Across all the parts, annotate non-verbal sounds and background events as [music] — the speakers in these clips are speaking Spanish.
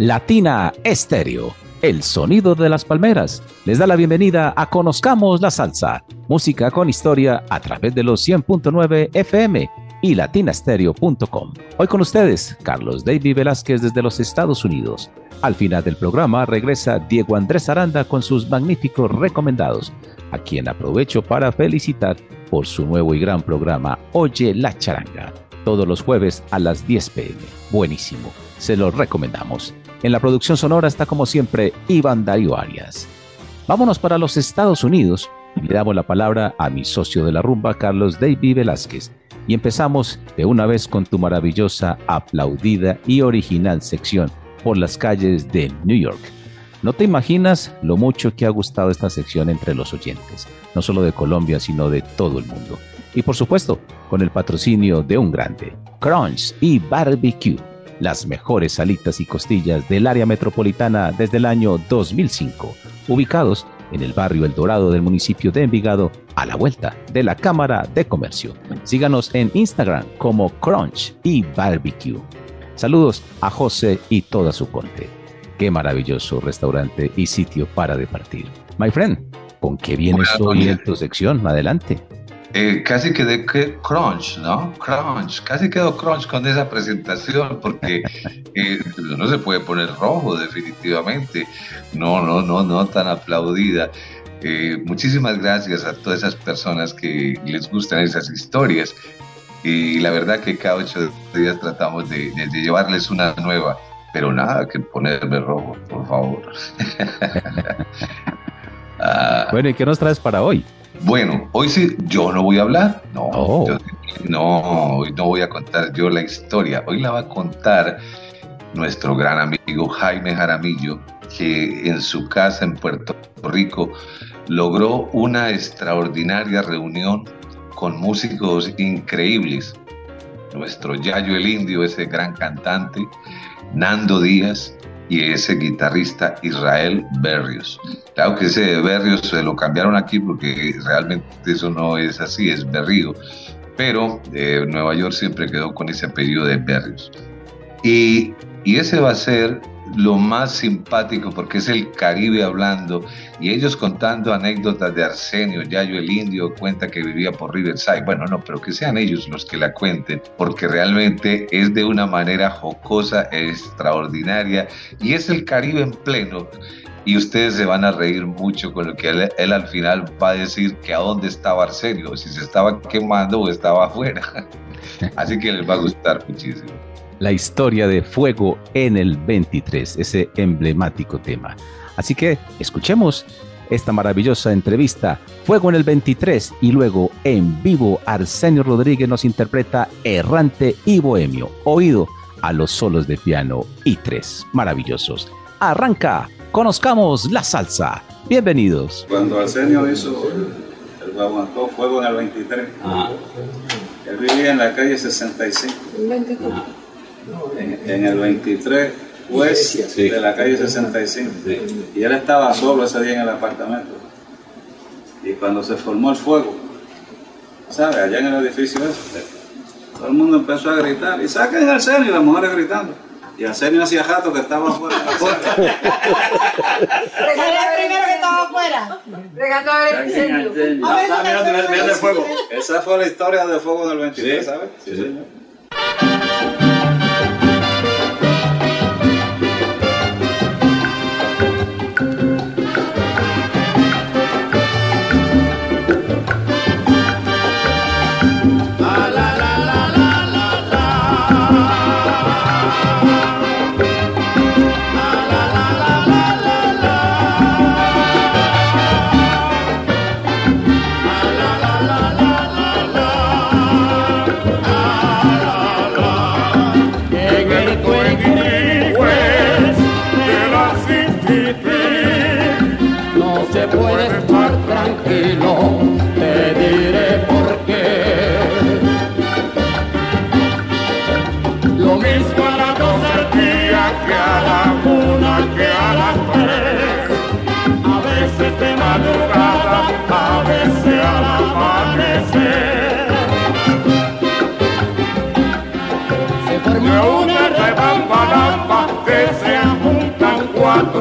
Latina Estéreo, el sonido de las palmeras, les da la bienvenida a Conozcamos la Salsa, música con historia a través de los 100.9 FM y latinastereo.com. Hoy con ustedes, Carlos David Velázquez desde los Estados Unidos. Al final del programa regresa Diego Andrés Aranda con sus magníficos recomendados, a quien aprovecho para felicitar por su nuevo y gran programa Oye la Charanga, todos los jueves a las 10 pm. Buenísimo, se lo recomendamos. En la producción sonora está como siempre Iván Darío Arias. Vámonos para los Estados Unidos le damos la palabra a mi socio de la rumba, Carlos David Velázquez. Y empezamos de una vez con tu maravillosa, aplaudida y original sección por las calles de New York. No te imaginas lo mucho que ha gustado esta sección entre los oyentes, no solo de Colombia, sino de todo el mundo. Y por supuesto, con el patrocinio de un grande, Crunch y Barbecue, las mejores salitas y costillas del área metropolitana desde el año 2005, ubicados en el barrio El Dorado del municipio de Envigado, a la vuelta de la Cámara de Comercio. Síganos en Instagram como Crunch y Barbecue. Saludos a José y toda su corte. Qué maravilloso restaurante y sitio para departir. My friend, ¿con qué vienes hoy en tu sección? Adelante. Eh, casi quedé que crunch, ¿no? Crunch, casi quedó crunch con esa presentación porque [laughs] eh, no se puede poner rojo definitivamente, no, no, no, no tan aplaudida. Eh, muchísimas gracias a todas esas personas que les gustan esas historias y la verdad que cada ocho días tratamos de, de llevarles una nueva, pero nada que ponerme rojo, por favor. [laughs] ah, bueno, ¿y qué nos traes para hoy? Bueno, hoy sí, yo no voy a hablar, no, Oh. yo- no, hoy no voy a contar yo la historia, hoy la va a contar nuestro gran amigo Jaime Jaramillo, que en su casa en Puerto Rico logró una extraordinaria reunión con músicos increíbles. Nuestro Yayo el Indio, ese gran cantante, Nando Díaz y ese guitarrista Israel Berrios. Claro que ese Berrios se lo cambiaron aquí porque realmente eso no es así, es Berrío. Pero eh, Nueva York siempre quedó con ese apellido de Berrios. Y, y ese va a ser lo más simpático porque es el Caribe hablando y ellos contando anécdotas de Arsenio, Yayo el Indio cuenta que vivía por Riverside. Bueno, no, pero que sean ellos los que la cuenten porque realmente es de una manera jocosa, extraordinaria y es el Caribe en pleno y ustedes se van a reír mucho con lo que él, él al final va a decir que a dónde estaba Arsenio, si se estaba quemando o estaba afuera. [laughs] Así que les va a gustar muchísimo. La historia de Fuego en el 23, ese emblemático tema. Así que escuchemos esta maravillosa entrevista, Fuego en el 23, y luego en vivo Arsenio Rodríguez nos interpreta Errante y Bohemio, oído a los solos de piano y tres maravillosos. Arranca, conozcamos la salsa. Bienvenidos. Cuando Arsenio hizo el Guaguancó Fuego en el 23, él vivía en la calle 65. En, en el 23 west de la calle 65. Y él estaba solo ese día en el apartamento. Y cuando se formó el fuego, ¿sabes? Allá en el edificio ese, todo el mundo empezó a gritar. Y saquen a Arsenio y las mujeres gritando. Y Arsenio hacía jato que estaba afuera. de la sala. Era el primero que estaba afuera. Regando a ver el incendio. A ver, Ah, mira, mira, mira el eso fuego. también. Esa fue la historia del fuego del 23, ¿sabes? Sí, señor.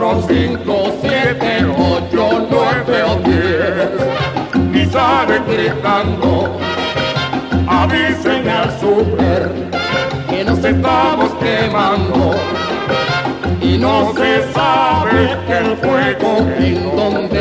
Cuatro, cinco, siete, ocho, nueve o diez. Y sale gritando, avisen al super que nos estamos quemando. Y no se sabe el fuego en donde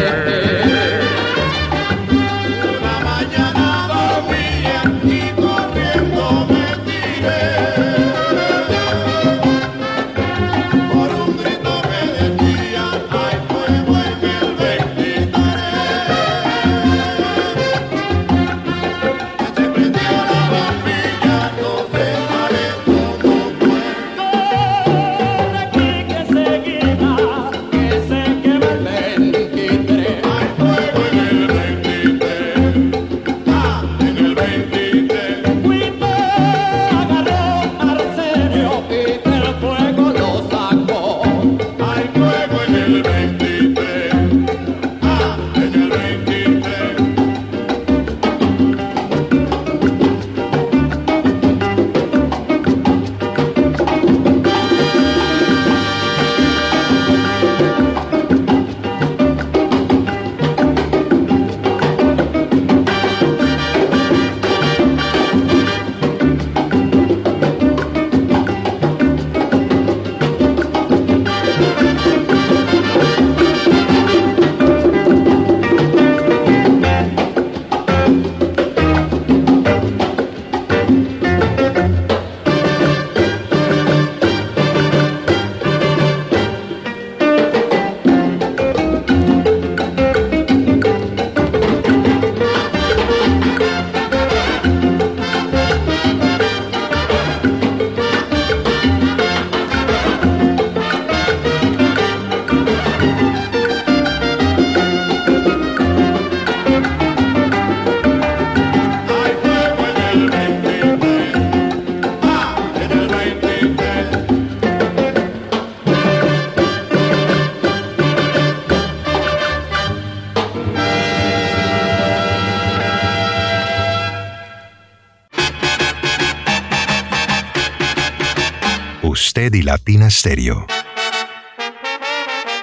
Latina Stereo.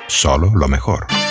Solo lo mejor.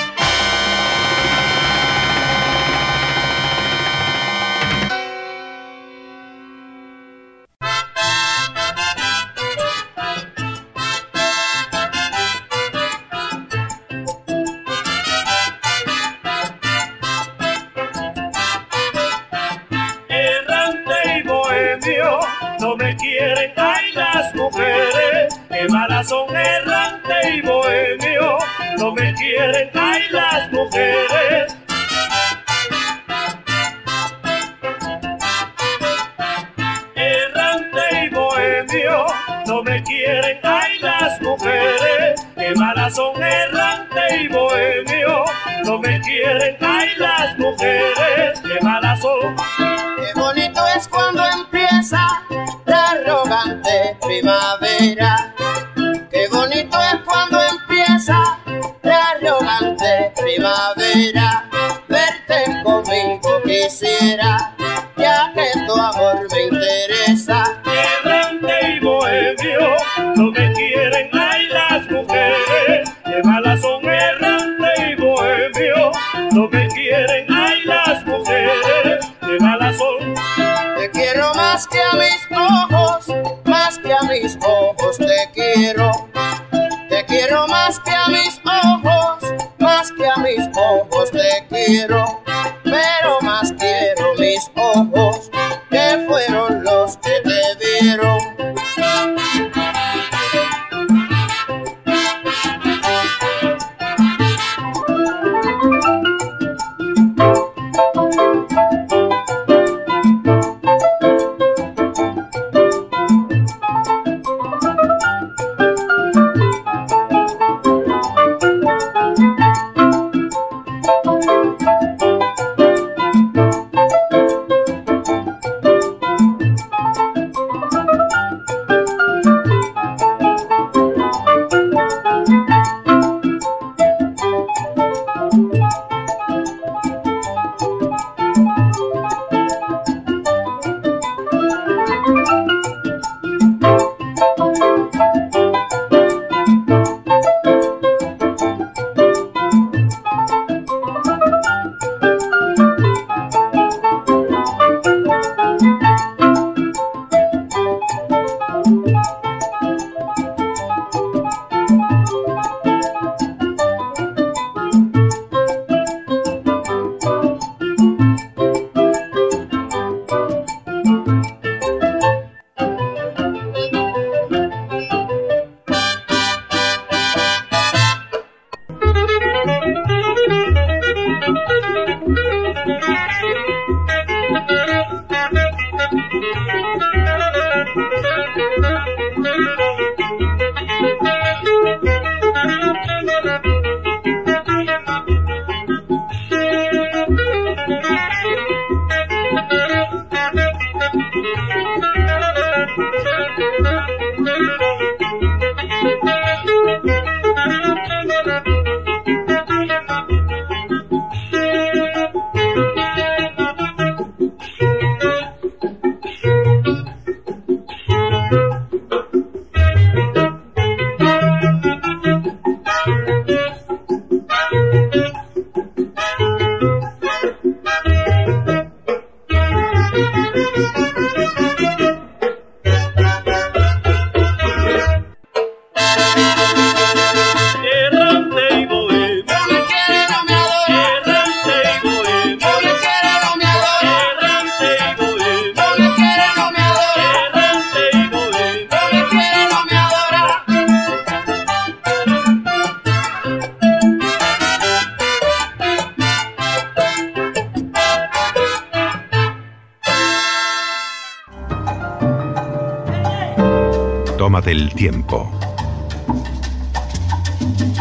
Tiempo.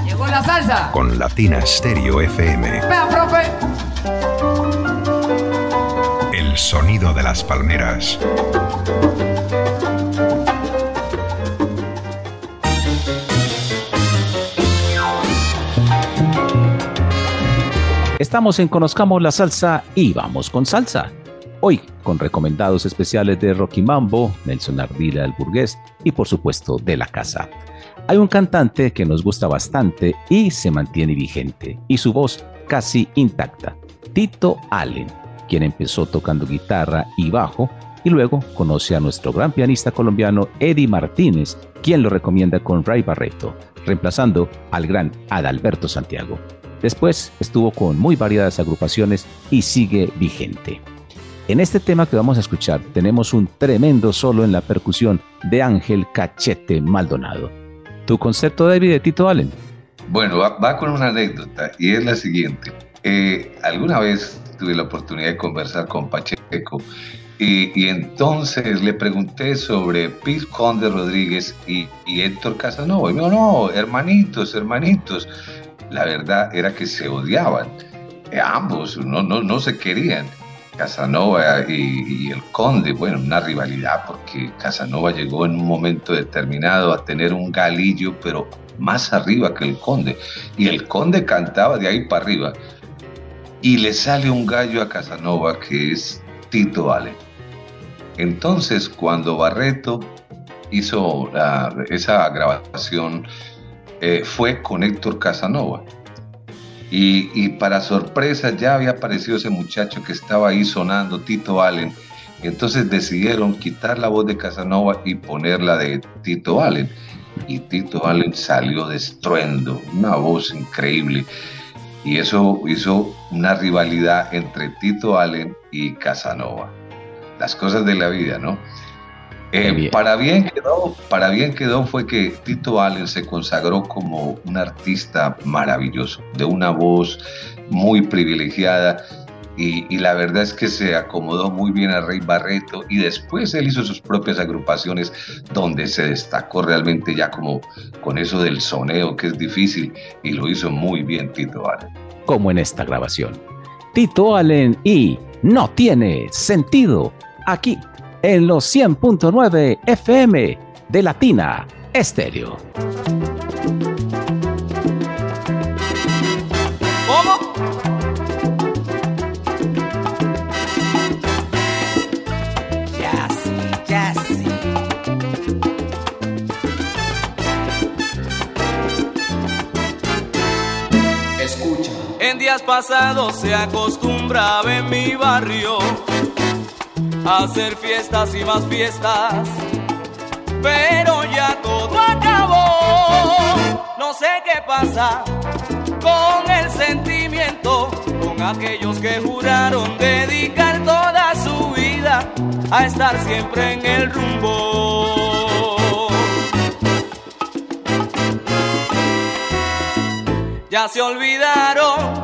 Llegó la salsa. Con Latina Stereo FM. Vea, profe. El sonido de las palmeras. Estamos en Conozcamos la Salsa y vamos con salsa. Hoy con recomendados especiales de Rocky Mambo, Nelson Ardila el Burgués y por supuesto de la casa. Hay un cantante que nos gusta bastante y se mantiene vigente y su voz casi intacta, Tito Allen, quien empezó tocando guitarra y bajo y luego conoce a nuestro gran pianista colombiano Eddie Martínez, quien lo recomienda con Ray Barreto, reemplazando al gran Adalberto Santiago. Después estuvo con muy variadas agrupaciones y sigue vigente. En este tema que vamos a escuchar tenemos un tremendo solo en la percusión de Ángel Cachete Maldonado. ¿Tu concepto, David, de Tito Allen? Bueno, va, con una anécdota y es la siguiente. Eh, alguna vez tuve la oportunidad de conversar con Pacheco y, entonces le pregunté sobre Pete Conde Rodríguez y, Héctor Casanova. Y me no, hermanitos, hermanitos. La verdad era que se odiaban. Eh, ambos no, no, no se querían. Casanova y, el Conde, bueno, una rivalidad porque Casanova llegó en un momento determinado a tener un galillo, pero más arriba que el Conde. Y el Conde cantaba de ahí para arriba. Y le sale un gallo a Casanova que es Tito Allen. Entonces, cuando Barreto hizo esa grabación, eh, fue con Héctor Casanova. Y, para sorpresa ya había aparecido ese muchacho que estaba ahí sonando, Tito Allen. Entonces decidieron quitar la voz de Casanova y ponerla de Tito Allen. Y Tito Allen salió destruendo, una voz increíble. Y eso hizo una rivalidad entre Tito Allen y Casanova. Las cosas de la vida, ¿no? Eh, para, bien quedó, para bien quedó fue que Tito Allen se consagró como un artista maravilloso, de una voz muy privilegiada y, la verdad es que se acomodó muy bien a Rey Barreto y después él hizo sus propias agrupaciones donde se destacó realmente ya como con eso del soneo que es difícil y lo hizo muy bien Tito Allen. Como en esta grabación. Tito Allen y No tiene sentido aquí en los 100.9 FM de Latina Estéreo. ¿Cómo? Ya sí, ya sí. Escucha. En días pasados se acostumbraba en mi barrio hacer fiestas y más fiestas. Pero ya todo acabó. No sé qué pasa con el sentimiento, con aquellos que juraron dedicar toda su vida a estar siempre en el rumbo. Ya se olvidaron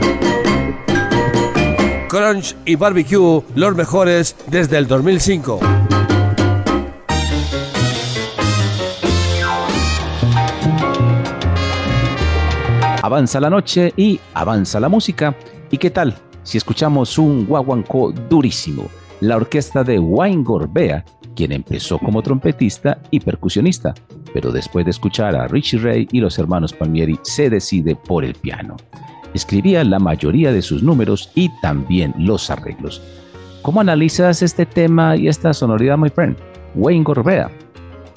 Crunch y Barbecue, los mejores desde el 2005. Avanza la noche y avanza la música. ¿Y qué tal si escuchamos un guaguancó durísimo? La orquesta de Wayne Gorbea, quien empezó como trompetista y percusionista, pero después de escuchar a Richie Ray y los hermanos Palmieri se decide por el piano. Escribía la mayoría de sus números y también los arreglos. ¿Cómo analizas este tema y esta sonoridad, my friend? Wayne Gorbea.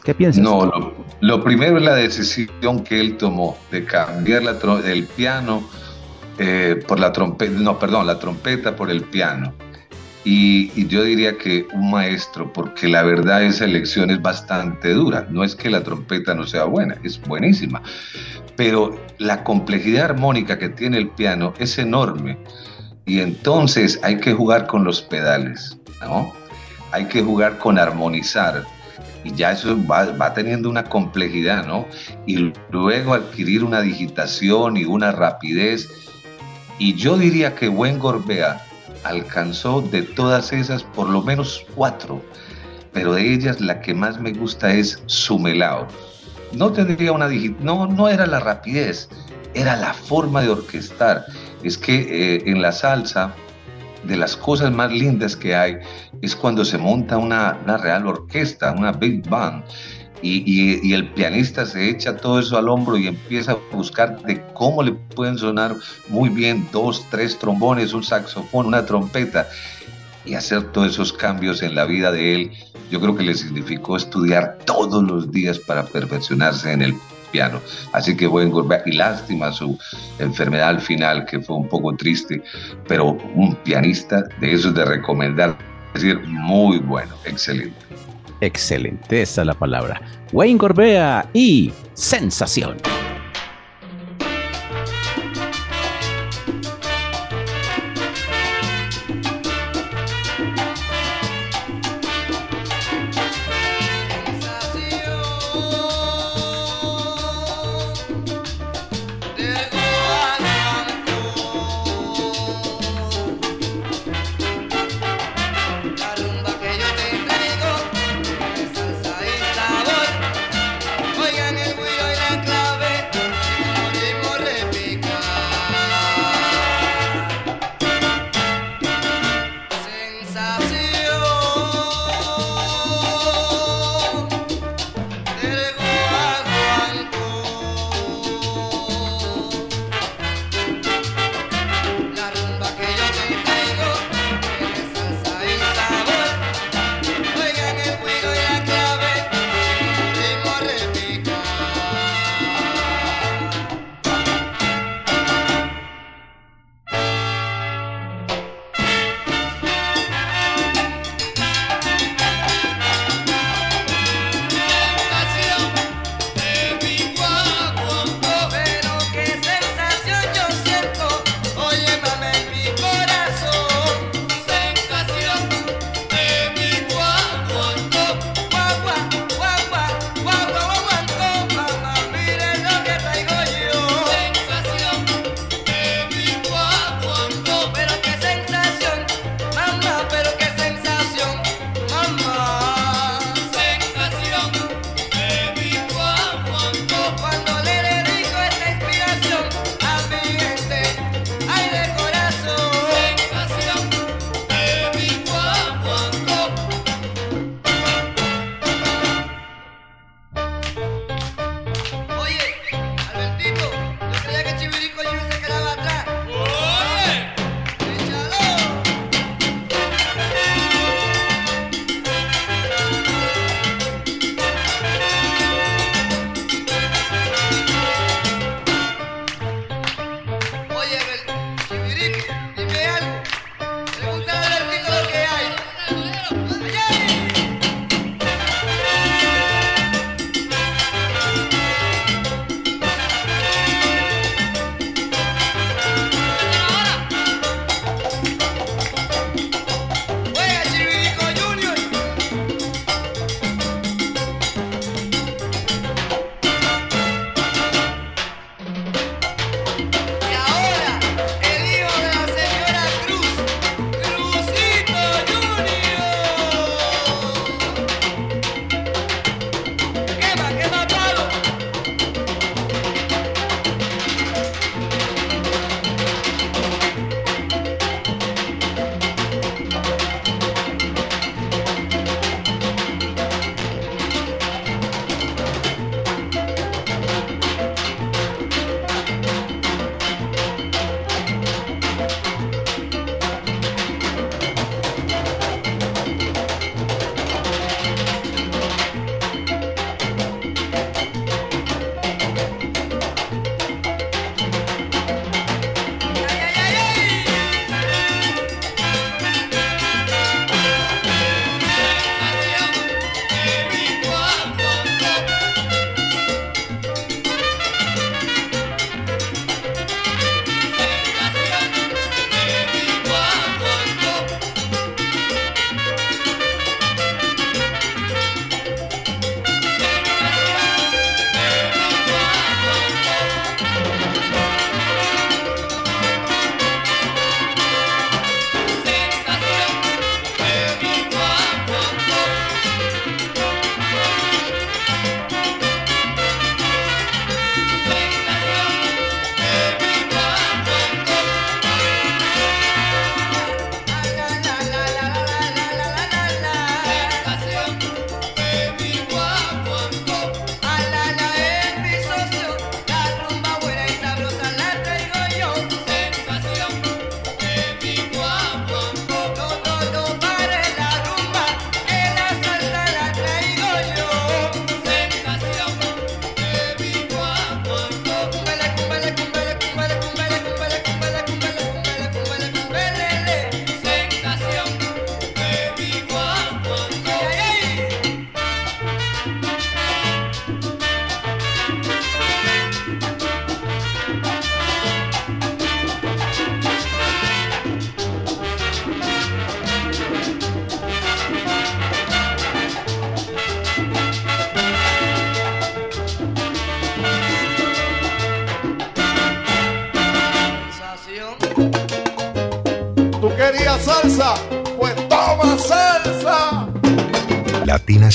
¿Qué piensas? No, lo, primero es la decisión que él tomó de cambiar el piano eh, por la trompeta, no, perdón, la trompeta por el piano. Y, yo diría que un maestro, porque la verdad esa elección es bastante dura. No es que la trompeta no sea buena, es buenísima. Pero la complejidad armónica que tiene el piano es enorme. Y entonces hay que jugar con los pedales, ¿no? Hay que jugar con armonizar. Y ya eso va, va teniendo una complejidad, ¿no? Y luego adquirir una digitación y una rapidez. Y yo diría que Buen Gorbea alcanzó de todas esas por lo menos cuatro, pero de ellas la que más me gusta es su melao. No tendría una no, no era la rapidez, era la forma de orquestar. Es que eh, en la salsa, de las cosas más lindas que hay, es cuando se monta una, una real orquesta, una big band. Y, el pianista se echa todo eso al hombro y empieza a buscar de cómo le pueden sonar muy bien dos, tres trombones, un saxofón, una trompeta y hacer todos esos cambios en la vida de él. Yo creo que le significó estudiar todos los días para perfeccionarse en el piano. Así que buen Gorbea y lástima su enfermedad al final, que fue un poco triste, pero un pianista de esos de recomendar, es decir, muy bueno, excelente. Excelente, esa es la palabra. Wayne Gorbea y Sensación.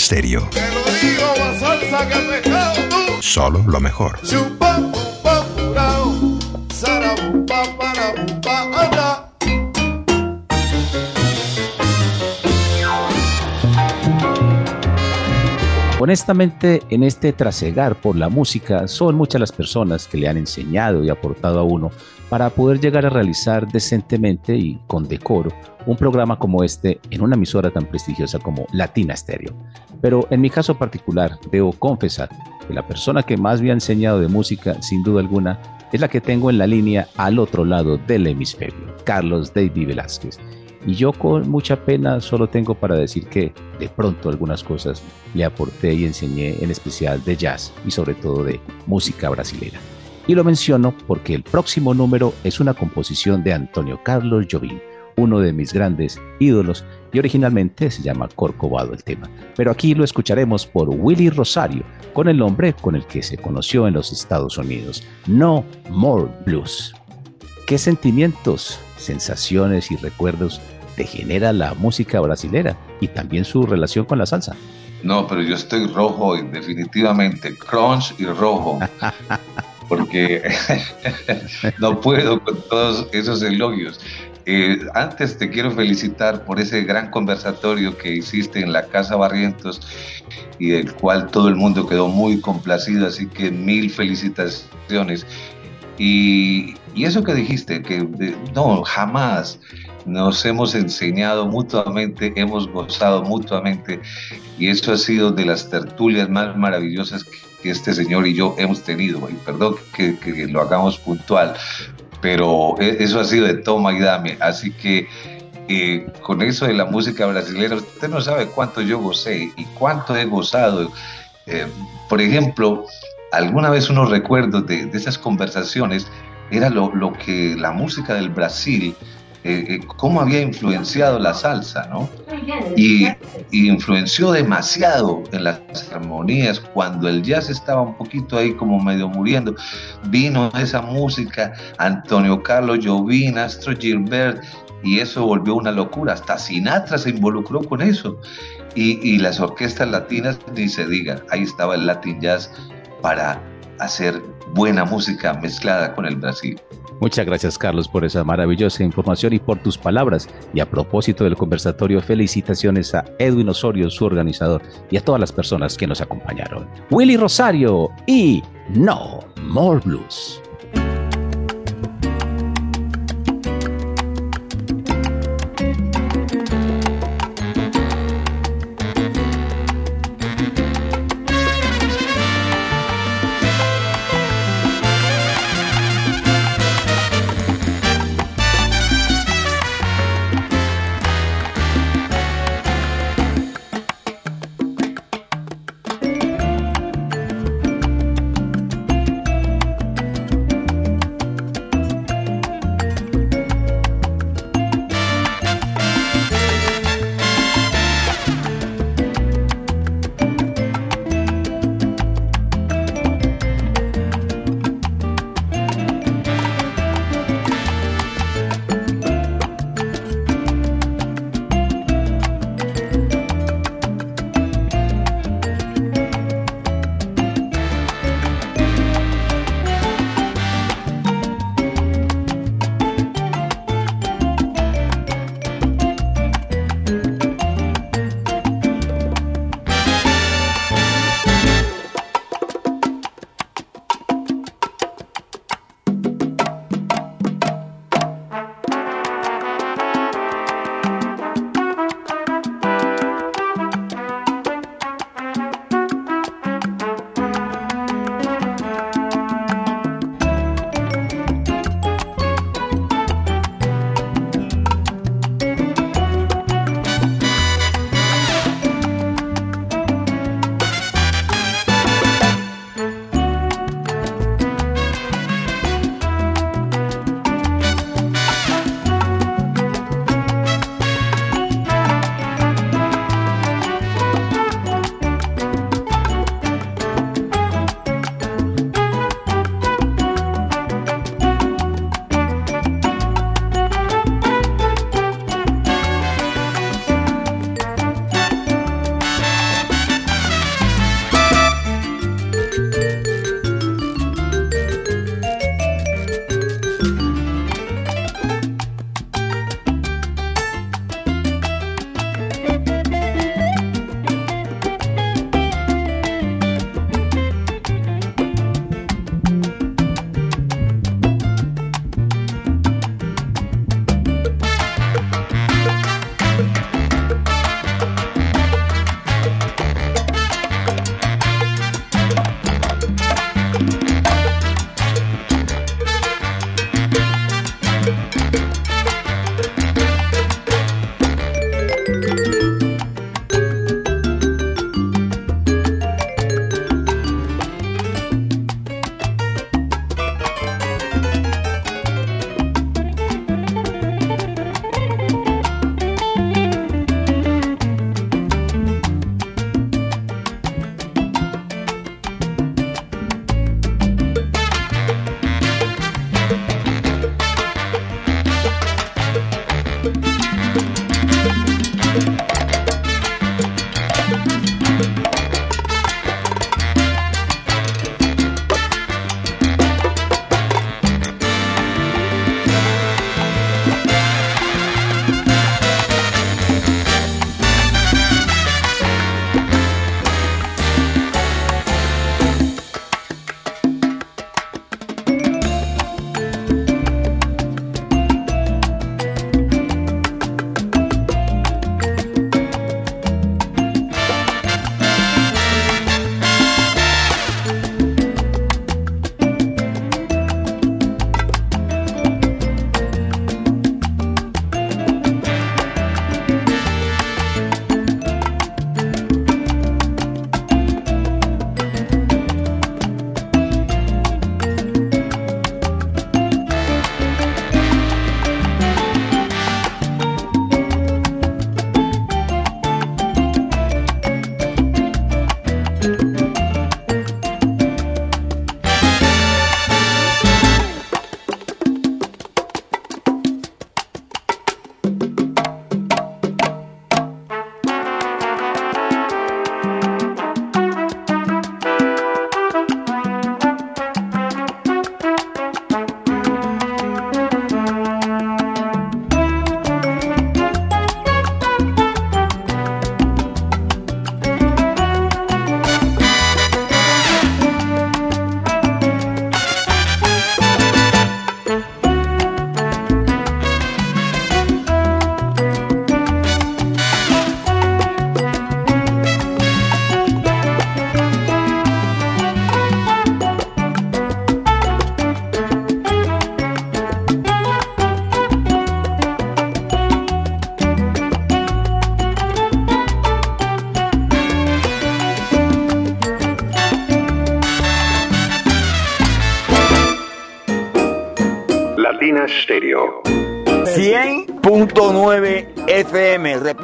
Te lo digo, tú. Solo lo mejor. Honestamente, en este trasegar por la música, son muchas las personas que le han enseñado y aportado a uno para poder llegar a realizar decentemente y con decoro un programa como este en una emisora tan prestigiosa como Latina Stereo. Pero en mi caso particular, debo confesar que la persona que más me ha enseñado de música, sin duda alguna, es la que tengo en la línea al otro lado del hemisferio, Carlos David Velázquez. Y yo con mucha pena solo tengo para decir que de pronto algunas cosas le aporté y enseñé en especial de jazz y sobre todo de música brasilera. Y lo menciono porque el próximo número es una composición de Antonio Carlos Jobim, uno de mis grandes ídolos y originalmente se llama Corcovado el tema. Pero aquí lo escucharemos por Willy Rosario, con el nombre con el que se conoció en los Estados Unidos, No More Blues. ¿Qué sentimientos, sensaciones y recuerdos te genera la música brasilera y también su relación con la salsa? No, pero yo estoy rojo hoy, definitivamente, crunch y rojo. [laughs] porque [laughs] no puedo con todos esos elogios. Eh, antes te quiero felicitar por ese gran conversatorio que hiciste en la Casa Barrientos y del cual todo el mundo quedó muy complacido, así que mil felicitaciones. Y, y eso que dijiste, que no, jamás nos hemos enseñado mutuamente, hemos gozado mutuamente y eso ha sido de las tertulias más maravillosas que que este señor y yo hemos tenido, y perdón que, que lo hagamos puntual, pero e, eso ha sido de toma y dame, así que eh, con eso de la música brasileña, usted no sabe cuánto yo gocé y cuánto he gozado. Eh, por ejemplo, alguna vez unos recuerdos de, de esas conversaciones era lo, lo, que la música del Brasil eh, eh, cómo había influenciado la salsa, ¿no? Y, influenció demasiado en las armonías. Cuando el jazz estaba un poquito ahí como medio muriendo, vino esa música, Antonio Carlos Jobim, Astro Gilbert, y eso volvió una locura. Hasta Sinatra se involucró con eso. Y, y las orquestas latinas, ni se diga, ahí estaba el Latin Jazz para hacer buena música mezclada con el Brasil. Muchas gracias Carlos por esa maravillosa información y por tus palabras. Y a propósito del conversatorio, felicitaciones a Edwin Osorio, su organizador, y a todas las personas que nos acompañaron. Willy Rosario y No More Blues.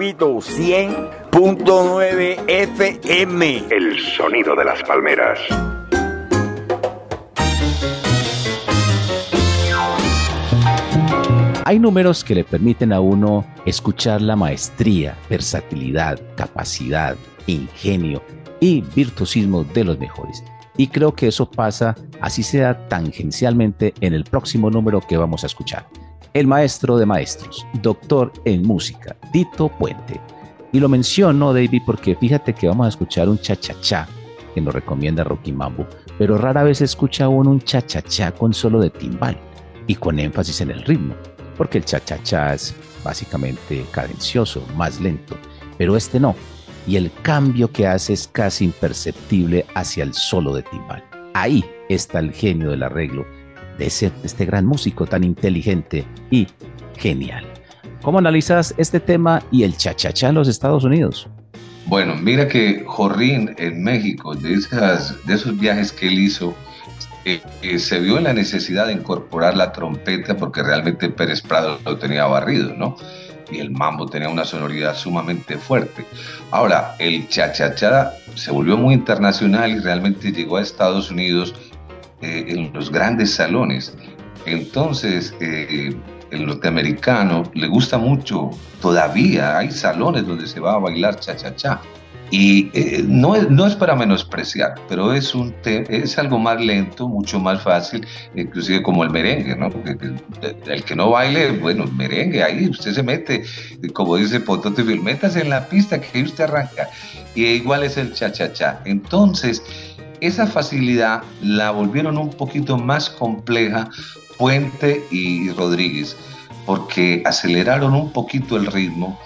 FM, repito, 100.9 FM. El sonido de las palmeras. Hay números que le permiten a uno escuchar la maestría, versatilidad, capacidad, ingenio y virtuosismo de los mejores. Y creo que eso pasa, así sea tangencialmente, en el próximo número que vamos a escuchar. El maestro de maestros, doctor en música, Tito Puente. Y lo menciono, David, porque fíjate que vamos a escuchar un cha-cha-cha que nos recomienda Rocky Mambo, pero rara vez escucha uno un cha-cha-cha con solo de timbal y con énfasis en el ritmo porque el cha-cha-cha es básicamente cadencioso, más lento, pero este no. Y el cambio que hace es casi imperceptible hacia el solo de timbal. Ahí está el genio del arreglo de, ese, este gran músico tan inteligente y genial. ¿Cómo analizas este tema y el cha-cha-cha en los Estados Unidos? Bueno, mira que Jorrín en México, de, esas, de esos viajes que él hizo, eh, se vio en la necesidad de incorporar la trompeta porque realmente Pérez Prado lo tenía barrido, ¿no? Y el mambo tenía una sonoridad sumamente fuerte. Ahora, el cha-cha-cha se volvió muy internacional y realmente llegó a Estados Unidos eh, en los grandes salones. Entonces, eh, el norteamericano le gusta mucho, todavía hay salones donde se va a bailar cha-cha-cha. Y eh, no, es, no es para menospreciar, pero es, un es algo más lento, mucho más fácil, inclusive como el merengue, ¿no? El que no baile, bueno, merengue, ahí usted se mete, como dice Potote, métase en la pista que usted arranca. Y igual es el cha-cha-cha. Entonces, esa facilidad la volvieron un poquito más compleja Puente y Rodríguez, porque aceleraron un poquito el ritmo,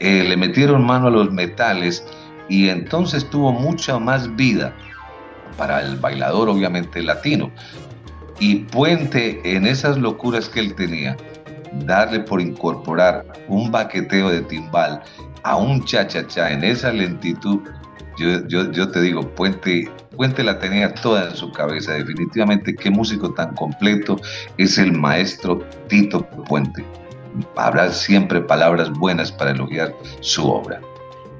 eh, le metieron mano a los metales, y entonces tuvo mucha más vida para el bailador obviamente latino. Y Puente en esas locuras que él tenía, darle por incorporar un baqueteo de timbal a un cha-cha-cha en esa lentitud, yo, yo, yo, te digo, Puente, Puente la tenía toda en su cabeza. Definitivamente, qué músico tan completo es el maestro Tito Puente. Habrá siempre palabras buenas para elogiar su obra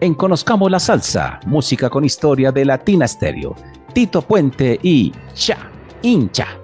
en Conozcamos la Salsa, música con historia de Latina Stereo. Tito Puente y Cha, hincha.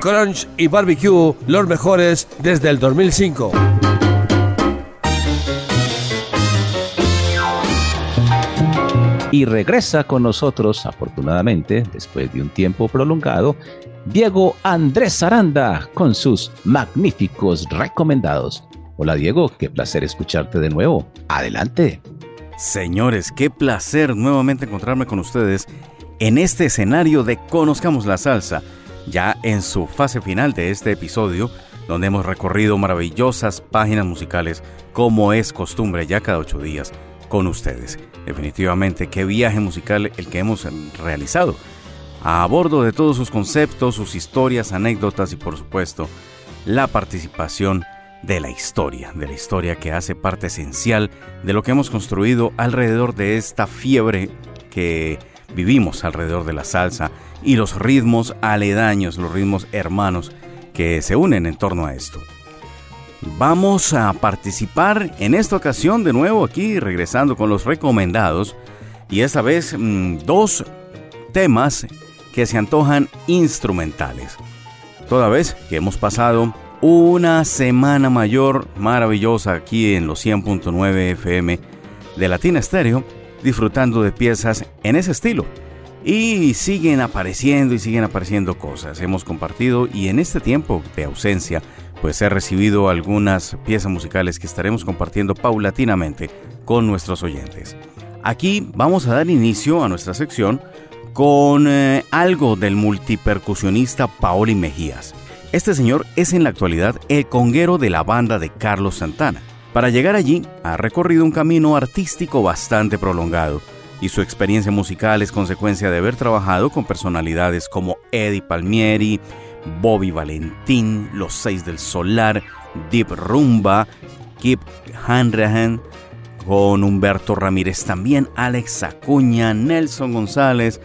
Crunch y Barbecue, los mejores desde el 2005. Y regresa con nosotros, afortunadamente, después de un tiempo prolongado, Diego Andrés Aranda con sus magníficos recomendados. Hola Diego, qué placer escucharte de nuevo. Adelante. Señores, qué placer nuevamente encontrarme con ustedes en este escenario de Conozcamos la Salsa, ya en su fase final de este episodio, donde hemos recorrido maravillosas páginas musicales como es costumbre ya cada ocho días con ustedes. Definitivamente, qué viaje musical el que hemos realizado a bordo de todos sus conceptos, sus historias, anécdotas y por supuesto la participación de la historia, de la historia que hace parte esencial de lo que hemos construido alrededor de esta fiebre que vivimos alrededor de la salsa y los ritmos aledaños, los ritmos hermanos que se unen en torno a esto. Vamos a participar en esta ocasión de nuevo aquí regresando con los recomendados y esta vez mm, dos temas que se antojan instrumentales. Toda vez que hemos pasado una semana mayor maravillosa aquí en los 100.9 FM de Latina Stereo, disfrutando de piezas en ese estilo. Y siguen apareciendo y siguen apareciendo cosas. Hemos compartido y en este tiempo de ausencia, pues he recibido algunas piezas musicales que estaremos compartiendo paulatinamente con nuestros oyentes. Aquí vamos a dar inicio a nuestra sección con eh, algo del multipercusionista Paoli Mejías. Este señor es en la actualidad el conguero de la banda de Carlos Santana. Para llegar allí ha recorrido un camino artístico bastante prolongado y su experiencia musical es consecuencia de haber trabajado con personalidades como Eddie Palmieri, Bobby Valentín, Los Seis del Solar, Deep Rumba, Kip Hanrahan, con Humberto Ramírez también, Alex Acuña, Nelson González,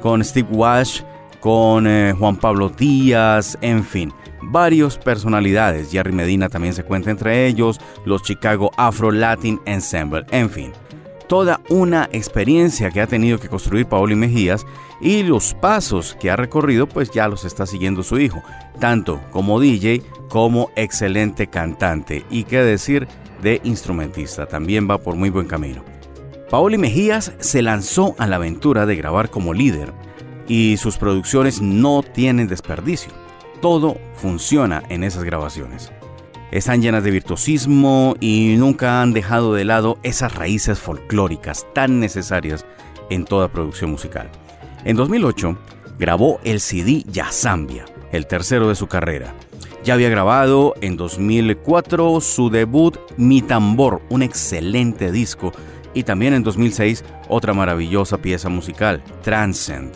con Steve Wash, con eh, Juan Pablo Díaz, en fin, varios personalidades. Jerry Medina también se cuenta entre ellos, los Chicago Afro Latin Ensemble, en fin. Toda una experiencia que ha tenido que construir Paoli Mejías y los pasos que ha recorrido pues ya los está siguiendo su hijo, tanto como DJ como excelente cantante y qué decir de instrumentista, también va por muy buen camino. Paoli Mejías se lanzó a la aventura de grabar como líder y sus producciones no tienen desperdicio. Todo funciona en esas grabaciones. Están llenas de virtuosismo y nunca han dejado de lado esas raíces folclóricas tan necesarias en toda producción musical. En 2008 grabó el CD Yazambia, el tercero de su carrera. Ya había grabado en 2004 su debut Mi Tambor, un excelente disco y también en 2006 otra maravillosa pieza musical, Transcend.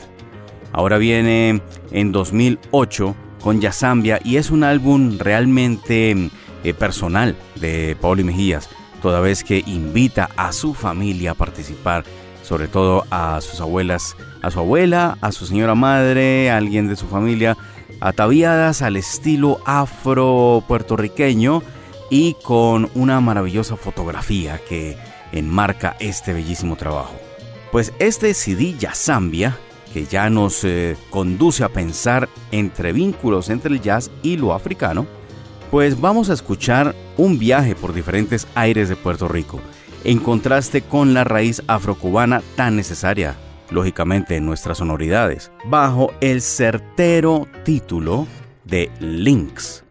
Ahora viene en 2008 con Yazambia y es un álbum realmente eh, personal de Pauli Mejías, toda vez que invita a su familia a participar, sobre todo a sus abuelas, a su abuela, a su señora madre, a alguien de su familia, ataviadas al estilo afro puertorriqueño y con una maravillosa fotografía que enmarca este bellísimo trabajo. Pues este CD Zambia, que ya nos eh, conduce a pensar entre vínculos entre el jazz y lo africano, pues vamos a escuchar un viaje por diferentes aires de Puerto Rico, en contraste con la raíz afrocubana tan necesaria, lógicamente, en nuestras sonoridades, bajo el certero título de Links,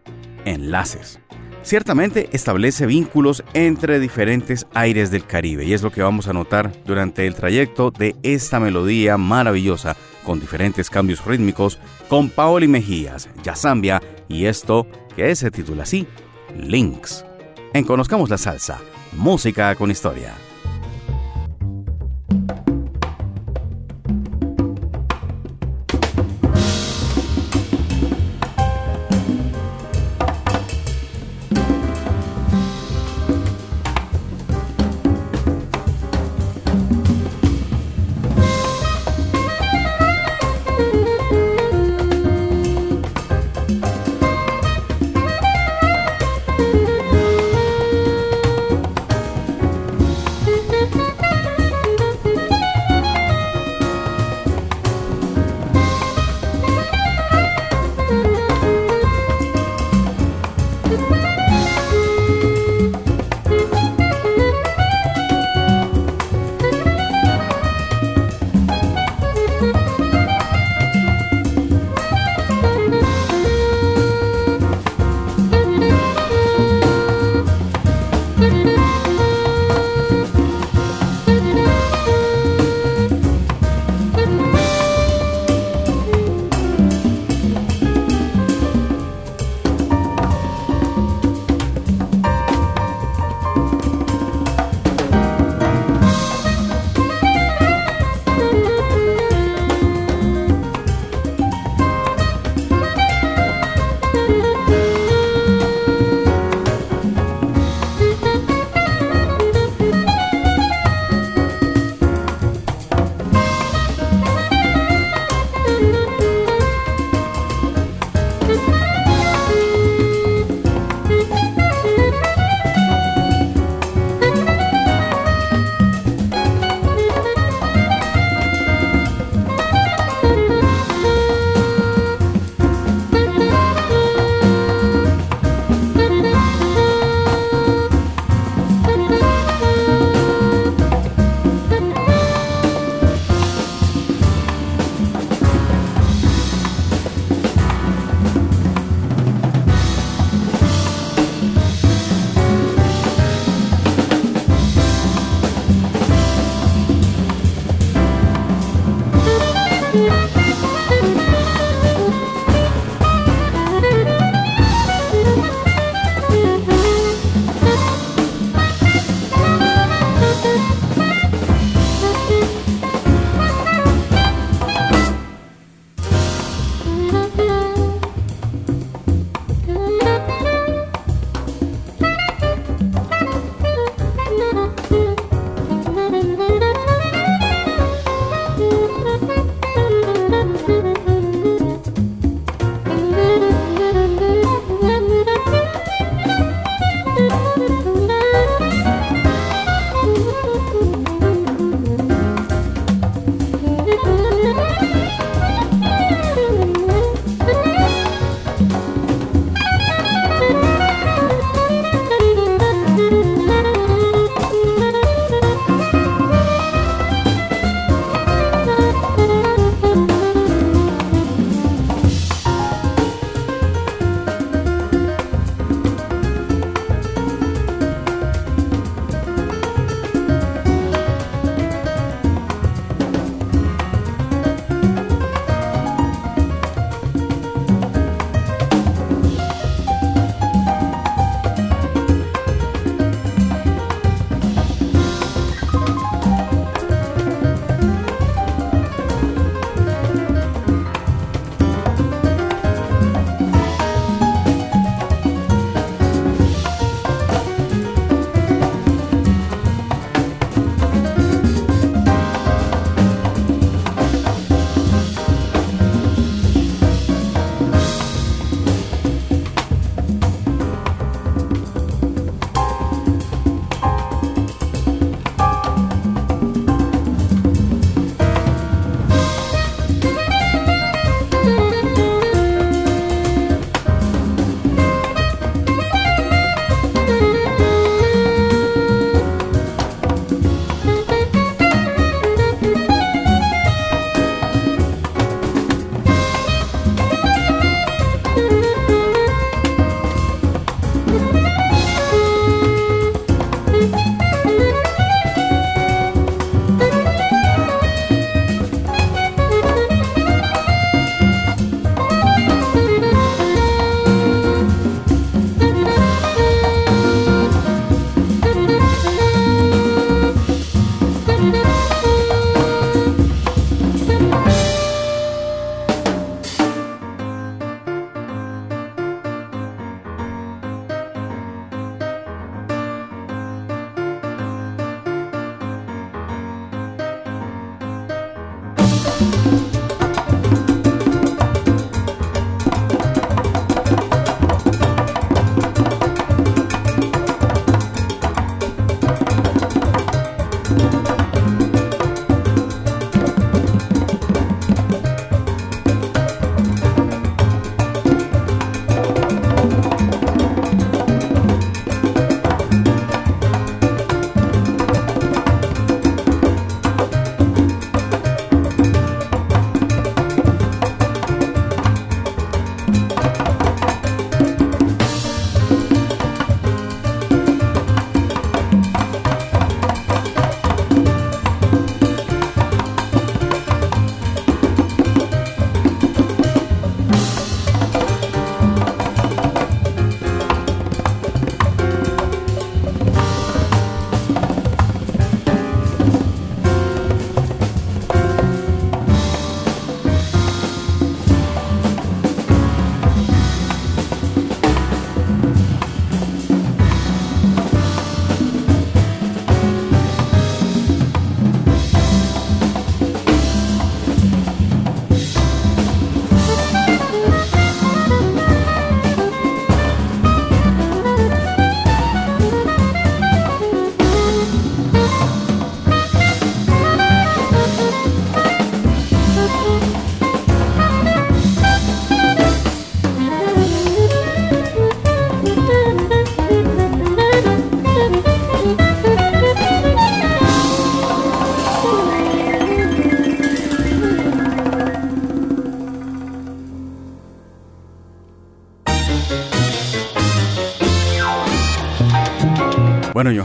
enlaces. Ciertamente establece vínculos entre diferentes aires del Caribe y es lo que vamos a notar durante el trayecto de esta melodía maravillosa con diferentes cambios rítmicos con Paoli Mejías, Yazambia y esto que se titula así, Links. En Conozcamos la Salsa, música con historia.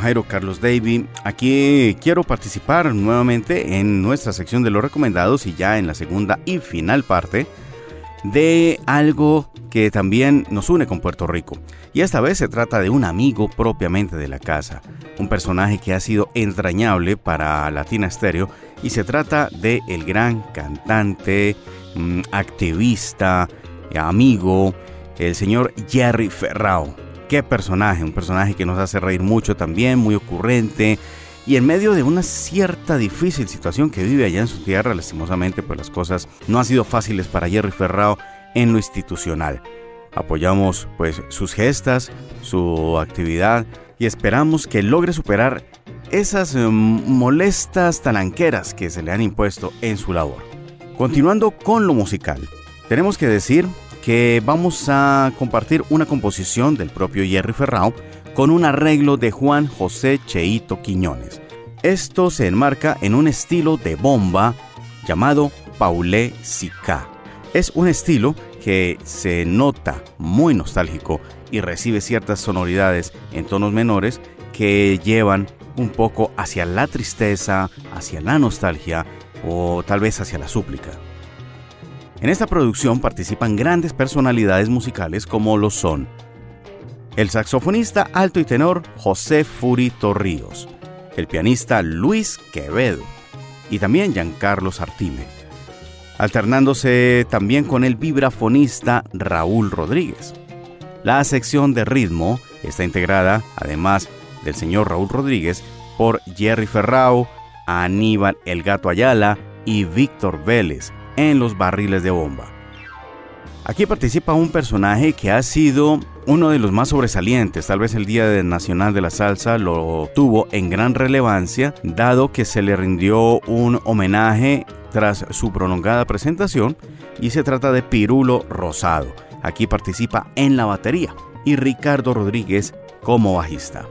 Jairo Carlos Davy, aquí quiero participar nuevamente en nuestra sección de los recomendados y ya en la segunda y final parte de algo que también nos une con Puerto Rico. Y esta vez se trata de un amigo propiamente de la casa, un personaje que ha sido entrañable para Latina Stereo y se trata de el gran cantante, mm, activista, amigo, el señor Jerry Ferrao qué personaje, un personaje que nos hace reír mucho también, muy ocurrente. Y en medio de una cierta difícil situación que vive allá en su tierra, lastimosamente, pues las cosas no han sido fáciles para Jerry Ferrao en lo institucional. Apoyamos pues sus gestas, su actividad y esperamos que logre superar esas em, molestas talanqueras que se le han impuesto en su labor. Continuando con lo musical, tenemos que decir vamos a compartir una composición del propio Jerry Ferrao con un arreglo de Juan José Cheito Quiñones. Esto se enmarca en un estilo de bomba llamado Paulé Sica. Es un estilo que se nota muy nostálgico y recibe ciertas sonoridades en tonos menores que llevan un poco hacia la tristeza, hacia la nostalgia o tal vez hacia la súplica. En esta producción participan grandes personalidades musicales como lo son el saxofonista alto y tenor José Furito Ríos, el pianista Luis Quevedo y también Giancarlo Sartime, alternándose también con el vibrafonista Raúl Rodríguez. La sección de ritmo está integrada, además del señor Raúl Rodríguez, por Jerry Ferrao, Aníbal El Gato Ayala y Víctor Vélez, en los barriles de bomba. Aquí participa un personaje que ha sido uno de los más sobresalientes, tal vez el Día Nacional de la Salsa lo tuvo en gran relevancia, dado que se le rindió un homenaje tras su prolongada presentación y se trata de Pirulo Rosado. Aquí participa en la batería y Ricardo Rodríguez como bajista.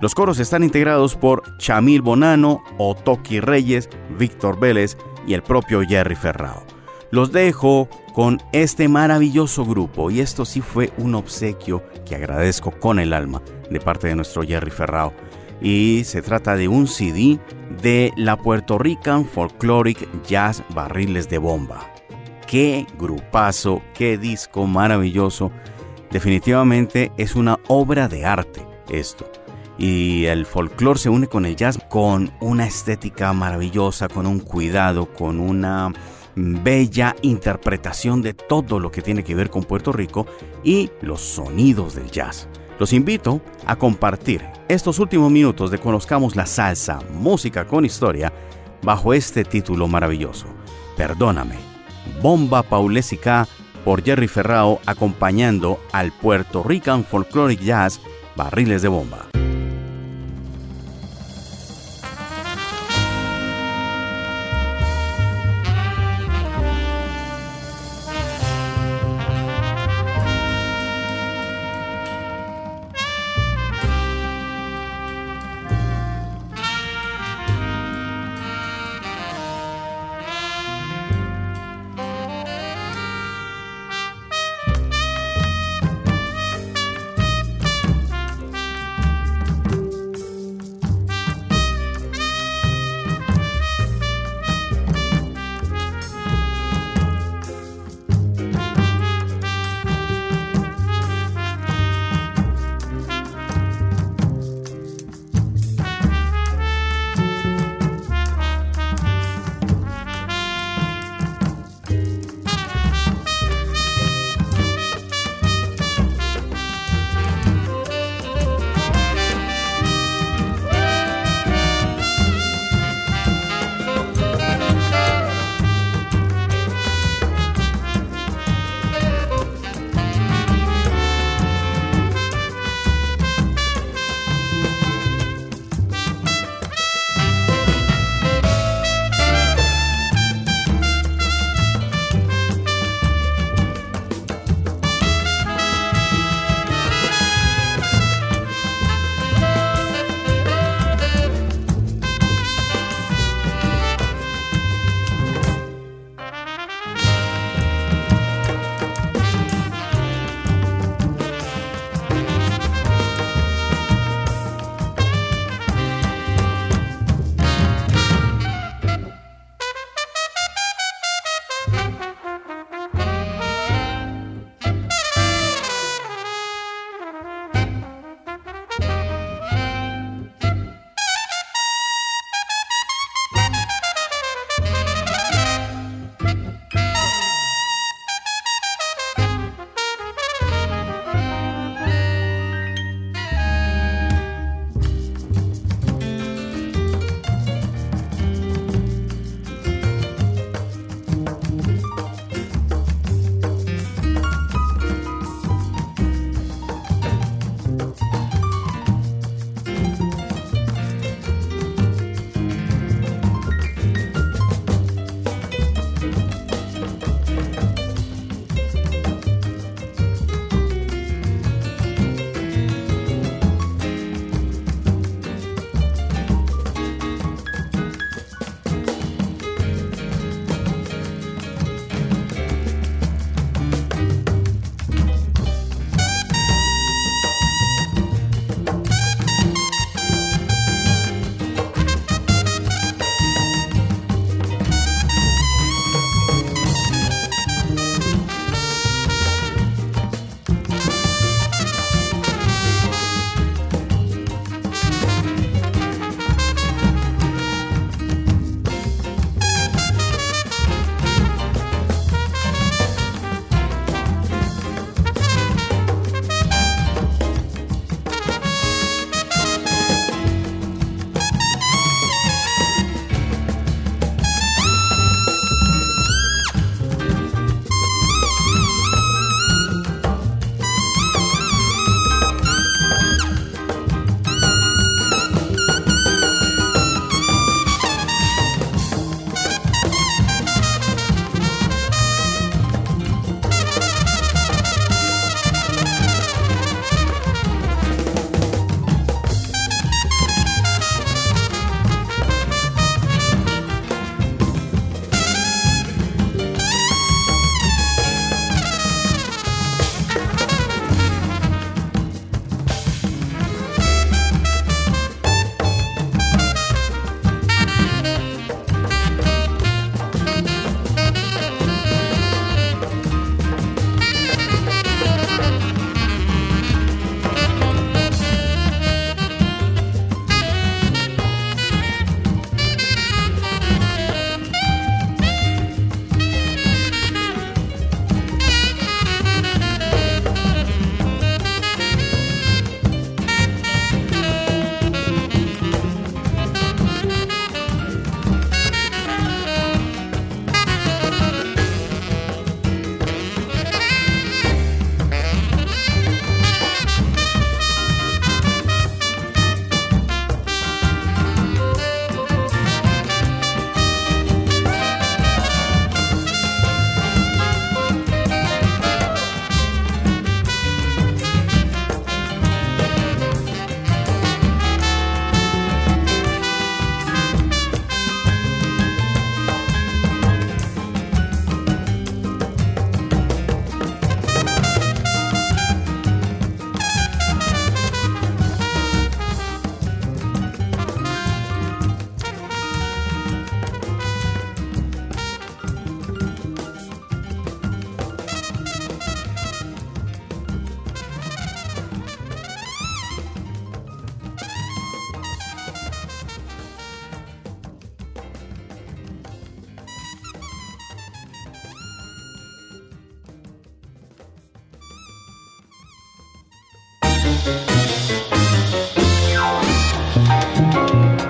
Los coros están integrados por Chamil Bonano, Otoki Reyes, Víctor Vélez y el propio Jerry Ferrao. Los dejo con este maravilloso grupo y esto sí fue un obsequio que agradezco con el alma de parte de nuestro Jerry Ferrao. Y se trata de un CD de la Puerto Rican Folkloric Jazz Barriles de Bomba. Qué grupazo, qué disco maravilloso. Definitivamente es una obra de arte esto. Y el folclore se une con el jazz con una estética maravillosa, con un cuidado, con una bella interpretación de todo lo que tiene que ver con Puerto Rico y los sonidos del jazz. Los invito a compartir estos últimos minutos de Conozcamos la Salsa, música con historia, bajo este título maravilloso. Perdóname. Bomba Paulésica por Jerry Ferrao acompañando al Puerto Rican Folkloric Jazz Barriles de Bomba.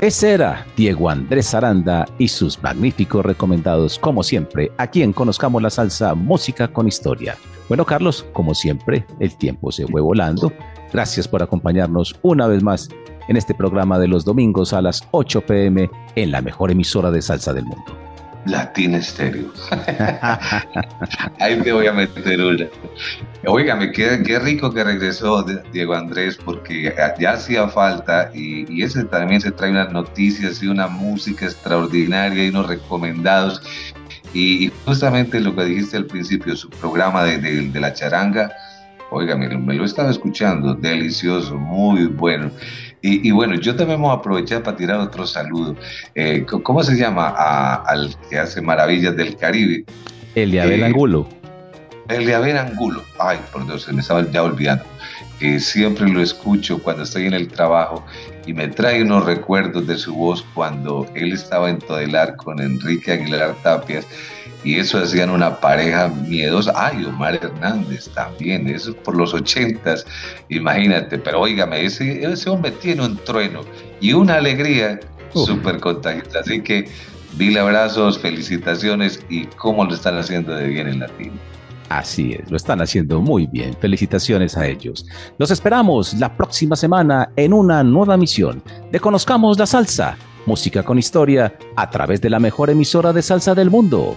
Ese era Diego Andrés Aranda y sus magníficos recomendados, como siempre, aquí en Conozcamos la Salsa, Música con Historia. Bueno, Carlos, como siempre, el tiempo se fue volando. Gracias por acompañarnos una vez más en este programa de los domingos a las 8 pm en la mejor emisora de salsa del mundo. Latina Estéreo. Ahí te voy a meter una. Óigame, qué, qué rico que regresó Diego Andrés, porque ya hacía falta y, ese también se trae unas noticias y una música extraordinaria y unos recomendados. Y, y justamente lo que dijiste al principio, su programa de, de, de la charanga, oiga, me, me lo estaba escuchando, delicioso, muy bueno. Y, y, bueno, yo también voy a aprovechar para tirar otro saludo. Eh, ¿Cómo se llama a, al que hace maravillas del Caribe? Eliabel eh, Angulo. Eliabel Angulo. Ay, por Dios, se me estaba ya olvidando. Que siempre lo escucho cuando estoy en el trabajo y me trae unos recuerdos de su voz cuando él estaba en Todelar con Enrique Aguilar Tapias y eso hacían una pareja miedosa. Ay, Omar Hernández también, eso por los ochentas, imagínate, pero óigame, ese, ese hombre tiene un trueno y una alegría súper contagiosa. Así que, mil abrazos, felicitaciones y cómo lo están haciendo de bien en latino. Así es, lo están haciendo muy bien. Felicitaciones a ellos. Los esperamos la próxima semana en una nueva misión de Conozcamos la Salsa, música con historia, a través de la mejor emisora de salsa del mundo,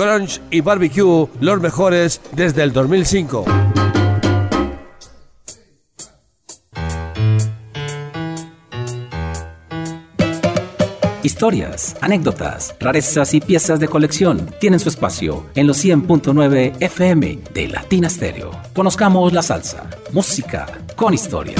Crunch y Barbecue, los mejores desde el 2005. Historias, anécdotas, rarezas y piezas de colección tienen su espacio en los 100.9 FM de Latina Stereo. Conozcamos la salsa, música con historia.